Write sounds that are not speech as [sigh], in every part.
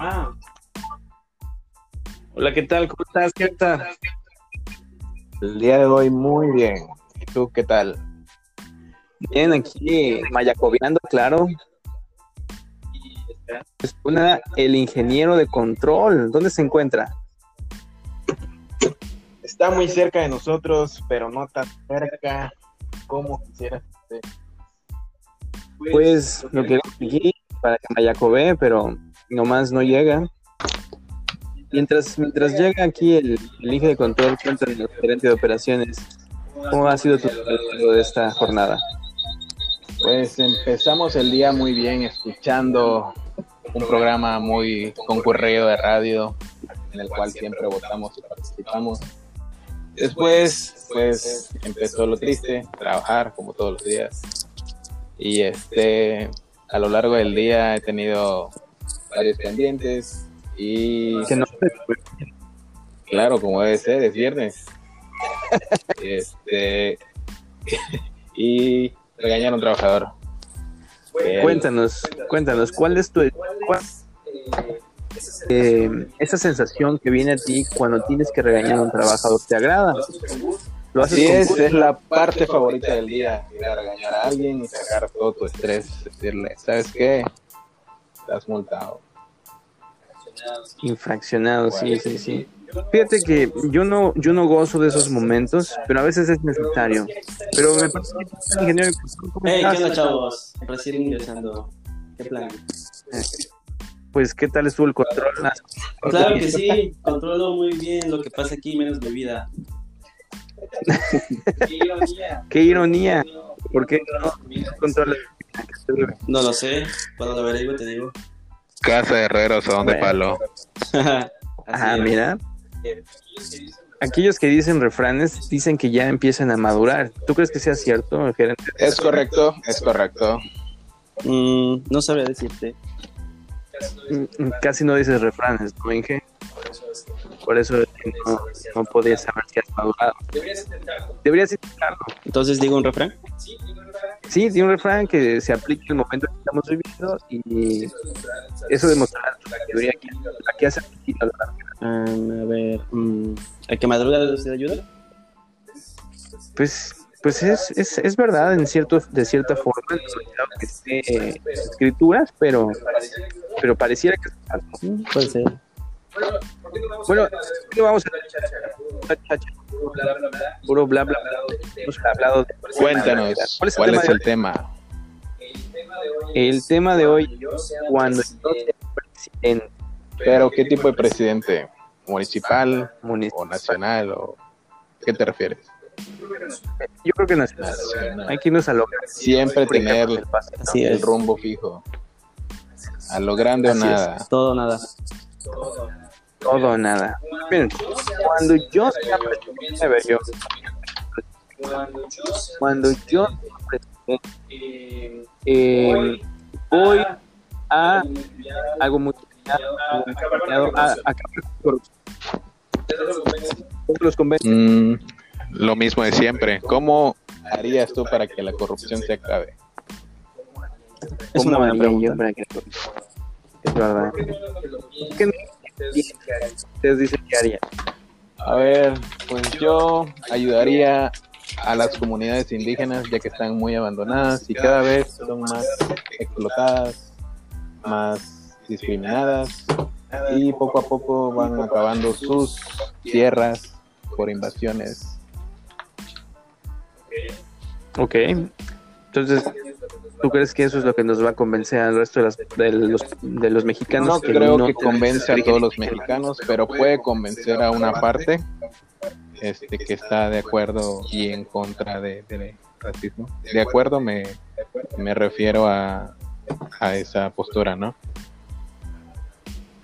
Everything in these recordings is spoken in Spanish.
Ah. Hola, ¿qué tal? ¿Cómo estás? ¿Qué tal? El día de hoy muy bien. ¿Y tú qué tal? Bien, aquí mayacobiando, claro. Es una, el ingeniero de control. ¿Dónde se encuentra? Está muy cerca de nosotros, pero no tan cerca como quisiera. Pues lo queremos aquí para que Mayacobe, pero nomás no llega. Mientras, mientras llega aquí el, el de control, cuéntanos, el gerente de operaciones, ¿cómo ha sido tu de esta jornada? Pues empezamos el día muy bien escuchando un programa muy concurrido de radio en el cual siempre votamos y participamos. Después, pues empezó lo triste, trabajar como todos los días. Y este, a lo largo del día he tenido varios pendientes y Que no claro, como debe ser, es viernes. [laughs] este [laughs] y regañar a un trabajador. Cuéntanos, cuéntanos, ¿cuál es tu cuál- eh, esa sensación que viene a ti cuando tienes que regañar a un trabajador? ¿Te agrada? ¿Lo haces Así es, es la parte favorita del día, ir a regañar a alguien y sacar todo tu estrés, decirle, ¿sabes qué? Estás multado. Infraccionado, sí, sí, sí. Fíjate que yo no, yo no gozo de esos momentos, pero a veces es necesario. Pero me parece que el ingeniero, ¿cómo Hey, ¿qué onda, chavos? Recién ingresando. ¿Qué plan? Pues, ¿qué tal estuvo el control? Claro que sí, controlo muy bien lo que pasa aquí, menos bebida. [laughs] Qué ironía. [laughs] ¿Por qué no lo sé, cuando lo averigüe te digo. Casa de herreros son de palo. [laughs] Así Ah, es. mira. Aquellos que dicen refranes dicen que ya empiezan a madurar. ¿Tú crees que sea cierto, gerente? Es correcto, es correcto. Mm, no sabría decirte. Mm, Casi no dices refranes, ¿no, Inge? Por eso no, no podía saber si has madurado. Deberías intentarlo. Entonces digo un refrán. Sí, tiene un refrán que se aplica en el momento que estamos viviendo y eso demostrará tu sabiduría que, la que has adquirido a. Ah, a ver, mm, ¿el que madruga usted ayuda? Pues, pues es, es, es verdad en cierto, de cierta forma, que esté escrituras, pero, pero pareciera que. Mm, Puede ser. Bueno, ¿qué vamos a chacha? Puro bla bla hablado Cuéntanos, ¿Cuál es el ¿cuál tema es el tema? El tema de hoy, cuando yo sea presidente Pero, ¿qué tipo de presidente? ¿Municipal municipal, o nacional? o ¿Qué te refieres? yo creo que nacional. Hay que irnos a lo Siempre tener el es. rumbo fijo. A lo grande Así o es. nada. Todo o nada. Todo o nada. Miren, cuando yo sea presidente, cuando yo sea presidente, eh, voy a algo muy a, los. Mm, lo mismo de siempre. ¿Cómo harías tú para que la corrupción se acabe? Es una buena ¿Cómo haría yo pregunta. Verdad. ¿Qué Ustedes dicen que haría. A ver, pues yo ayudaría a las comunidades indígenas ya que están muy abandonadas y cada vez son más explotadas, más discriminadas y poco a poco van acabando sus tierras por invasiones. Ok. Entonces, ¿tú crees que eso es lo que nos va a convencer al resto de, las- de los, de los mexicanos? No creo que tenemos convence a todos los mexicanos, pero puede convencer a una parte este, que está de acuerdo y en contra de, de racismo. De acuerdo me, me refiero a, a esa postura, ¿no?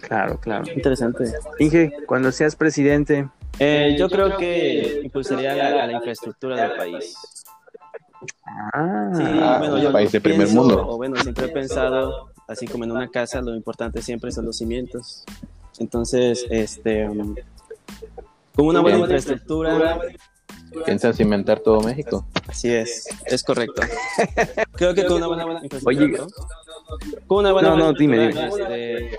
Claro, claro. Interesante. Inge, cuando seas presidente, Eh, yo creo que impulsaría la, la infraestructura del país. Ah, Sí, Ah, bueno, un yo país de primer pienso, mundo. O bueno, siempre he pensado, así como en una casa, lo importante siempre son los cimientos. Entonces, este, um, con una buena infraestructura, ¿Piensas inventar todo México? así es, es correcto. [laughs] Creo que con una buena, buena infraestructura, Oye. ¿no? con una buena No, no, dime, infraestructura, este,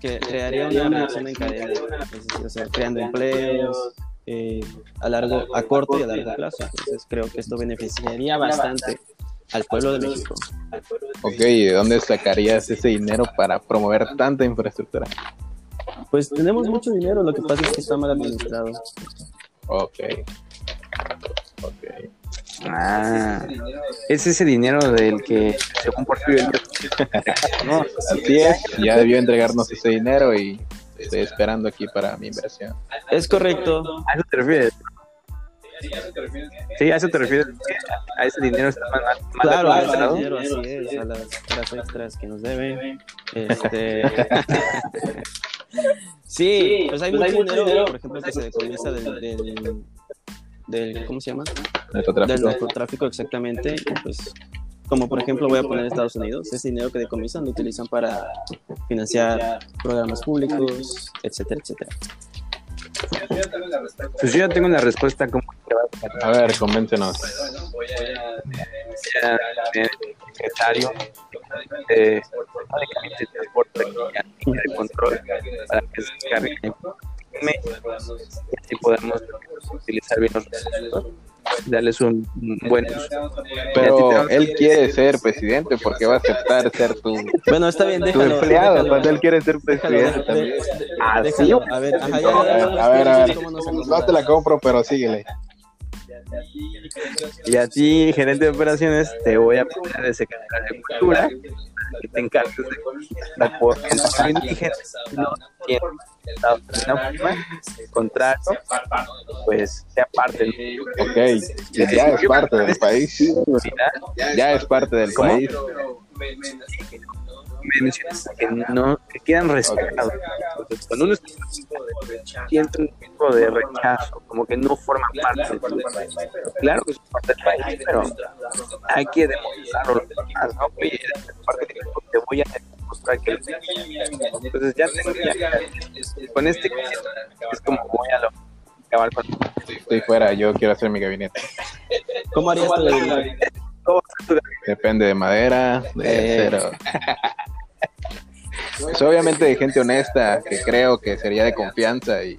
que crearía una reacción en cadena, es decir, o sea, creando empleos eh, a largo, a corto y a largo plazo. Entonces creo que esto beneficiaría bastante al pueblo de México. Ok, ¿y de dónde sacarías ese dinero para promover tanta infraestructura? Pues tenemos mucho dinero, lo que pasa es que está mal administrado. Ok. Ok. Ah, es ese dinero del que según Porfirio No, [laughs] así es. Ya debió entregarnos ese dinero y estoy esperando aquí para mi inversión. Es correcto. ¿A eso te refieres? Sí, a eso te refieres. A ese dinero está mal, mal Claro, a ese dinero, así es, a las horas extras que nos deben. Este... [laughs] sí, pues hay mucho dinero, por ejemplo, que se decomisa del, del, del- ¿cómo se llama? Del Narcotráfico. narcotráfico, exactamente. y Pues, como por ejemplo, voy a poner Estados Unidos, ese dinero que decomisan lo utilizan para financiar programas públicos, etcétera, etcétera. Pues yo ya tengo la respuesta como que va a A ver, el secretario de transporte y de control para que se cargue y así podemos utilizar bien los recursos, darles un buen. Pero él quiere ser presidente porque va a aceptar ser tu, Bueno, está bien, tu déjalo. empleado. déjalo. Pues él quiere ser presidente de- también. de- Ah. A ver, ajá, ya, A ver, a ver, a ver. ¿cómo nos No te la compro, pero síguele. Y a ti, gerente de operaciones, te voy a poner de secretario de Cultura que te encargues de la pueblo indígena no tiene contrato, pues sea parte de Ok, ya es parte del país. Ya es parte del país. Que no que quedan respetados. Entonces, cuando uno siente un tipo de rechazo, como que no forma parte del país. Claro que es parte del país, pero hay que demostrarlo a los demás, ¿no? Oye, parte de te voy a demostrar que Entonces ya tengo ya, con este es como voy a lo, acabar con Estoy fuera, yo quiero hacer mi gabinete. ¿Cómo harías todo Depende de madera, de Eh. acero. [laughs] Pues obviamente de gente honesta, que creo que sería de confianza y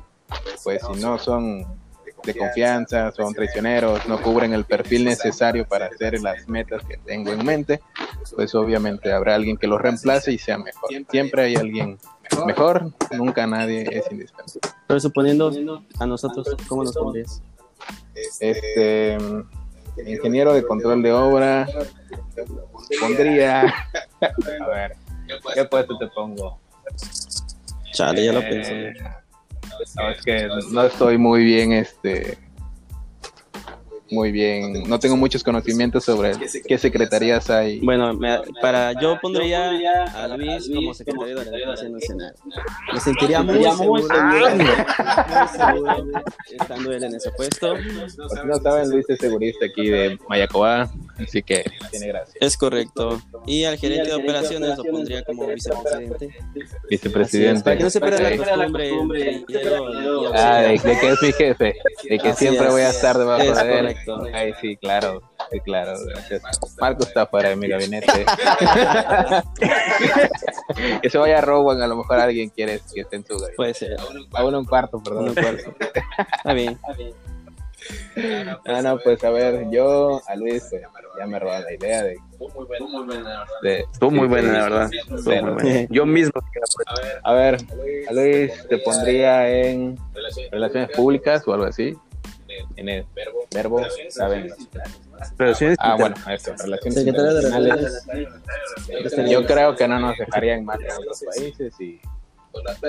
pues si no son de confianza, son traicioneros, no cubren el perfil necesario para hacer las metas que tengo en mente, pues obviamente habrá alguien que los reemplace y sea mejor. Siempre hay alguien mejor, nunca nadie es indispensable. Pero suponiendo a nosotros, ¿cómo nos pondrías? Este ingeniero de control de obra pondría [laughs] a ver qué puesto te pongo Chale, ya lo Eh, pensé. no, es que no estoy muy bien este muy bien. No tengo muchos conocimientos sobre qué secretarías hay Bueno, me- para yo pondría a Luis como secretario de la Defensa Nacional. Me sentiría muy seguro, [laughs] muy seguro estando él en ese puesto. Si no saben Luis es segurista aquí de Mayacoba así que tiene gracia Es correcto. Y al gerente de operaciones lo pondría como vicepresidente. Vicepresidente para que no se pierda la costumbre. y llego y Ah, de, que es mi jefe, de que Así siempre es. voy a estar debajo Es de él. correcto. Ay, sí, claro, sí, claro, gracias. Marco está fuera de mi gabinete. [laughs] que se vaya a Rowan, a lo mejor alguien quiere que esté en su gabinete. Puede ser. A uno un cuarto, perdón. Un cuarto. [laughs] Está bien. Ah, no, pues a ver, yo a Luis pues, ya me robaba la idea de... de muy buena, la verdad. sí, Estuvo pero- muy buena. Yo mismo. A ver, a Luis te pondría en relaciones públicas o algo así. En el verbo, ¿saben? Relaciones Ah, bueno, eso, relaciones de internacionales. Yo creo que no nos dejarían mal en otros países y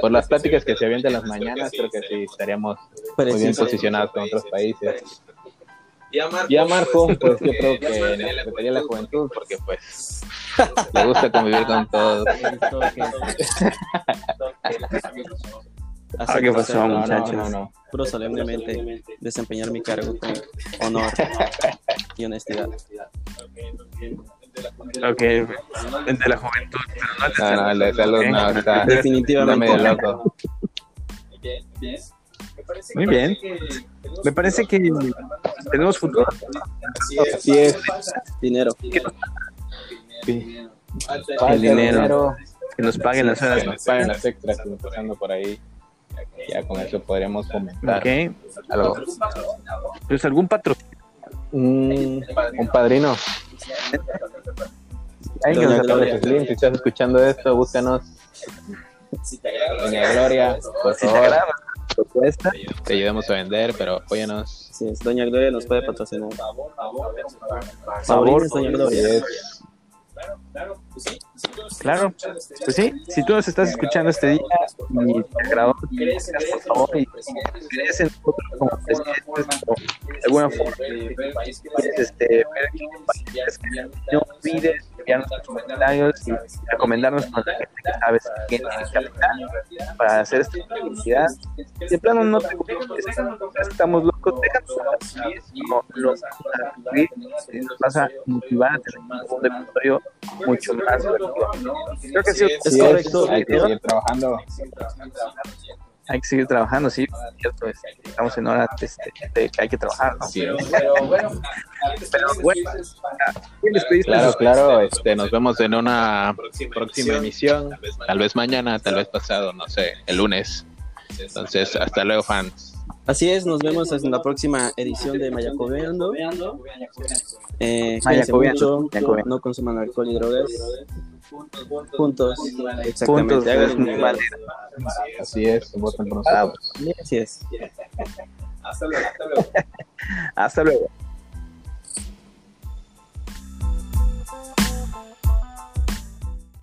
por las pláticas que se avientan las mañanas, creo que sí estaríamos muy bien posicionados con otros países. Y a Marco, pues yo creo que en la Secretaría de la Juventud, porque pues [laughs] le gusta convivir con todos. [laughs] ¿qué pasó, que, No, no, muchachos? no, no. Juro solemnemente desempeñar mi cargo con honor y honestidad. Ok, el de la juventud, no de No, no, el de salud no, está, está Definitivamente. medio loco. Muy bien. Me parece que tenemos futuro. Así es. Dinero. El dinero. que nos paguen las horas. Que nos paguen las extras que nos pasando por ahí. Ya con eso podríamos comentar Ok. algo. Pues algún patrocinio. Un, un padrino. Ay, que Gloria. Slim, si estás escuchando esto, búscanos. Doña Gloria, por Si te favor, agrada propuesta, te ayudamos a vender, pero apóyanos. Sí, es, Doña Gloria nos puede patrocinar. favor, Favorines, Doña Gloria. Claro. Pues sí, si tú nos estás escuchando este día y te agradó, querés en nosotros como presidentes de alguna forma quieres este, no olvides enviarnos tus comentarios y recomendarnos con la gente que sabes que tiene capital para hacer esta publicidad. De plano no te preocupes, estamos locos, déjanos no lo vas a motivar a tener un episodio mucho más. Creo que sí, Es correcto. Hay que seguir trabajando. hay que seguir trabajando, sí, es cierto, es- estamos en horas este, de que hay que trabajar. Pero bueno, ¿quién les pediste Claro, claro. Este, nos vemos en una próxima emisión. Tal vez mañana, tal vez pasado, no sé, el lunes. Entonces, hasta luego, fans. Así es, nos vemos en la próxima edición de Mayacobeando. Eh, mucho, no consuman alcohol y drogas. Juntos, Puntos, exactamente. bandera. Así es, voten por nosotros. Así es. [laughs] Hasta luego.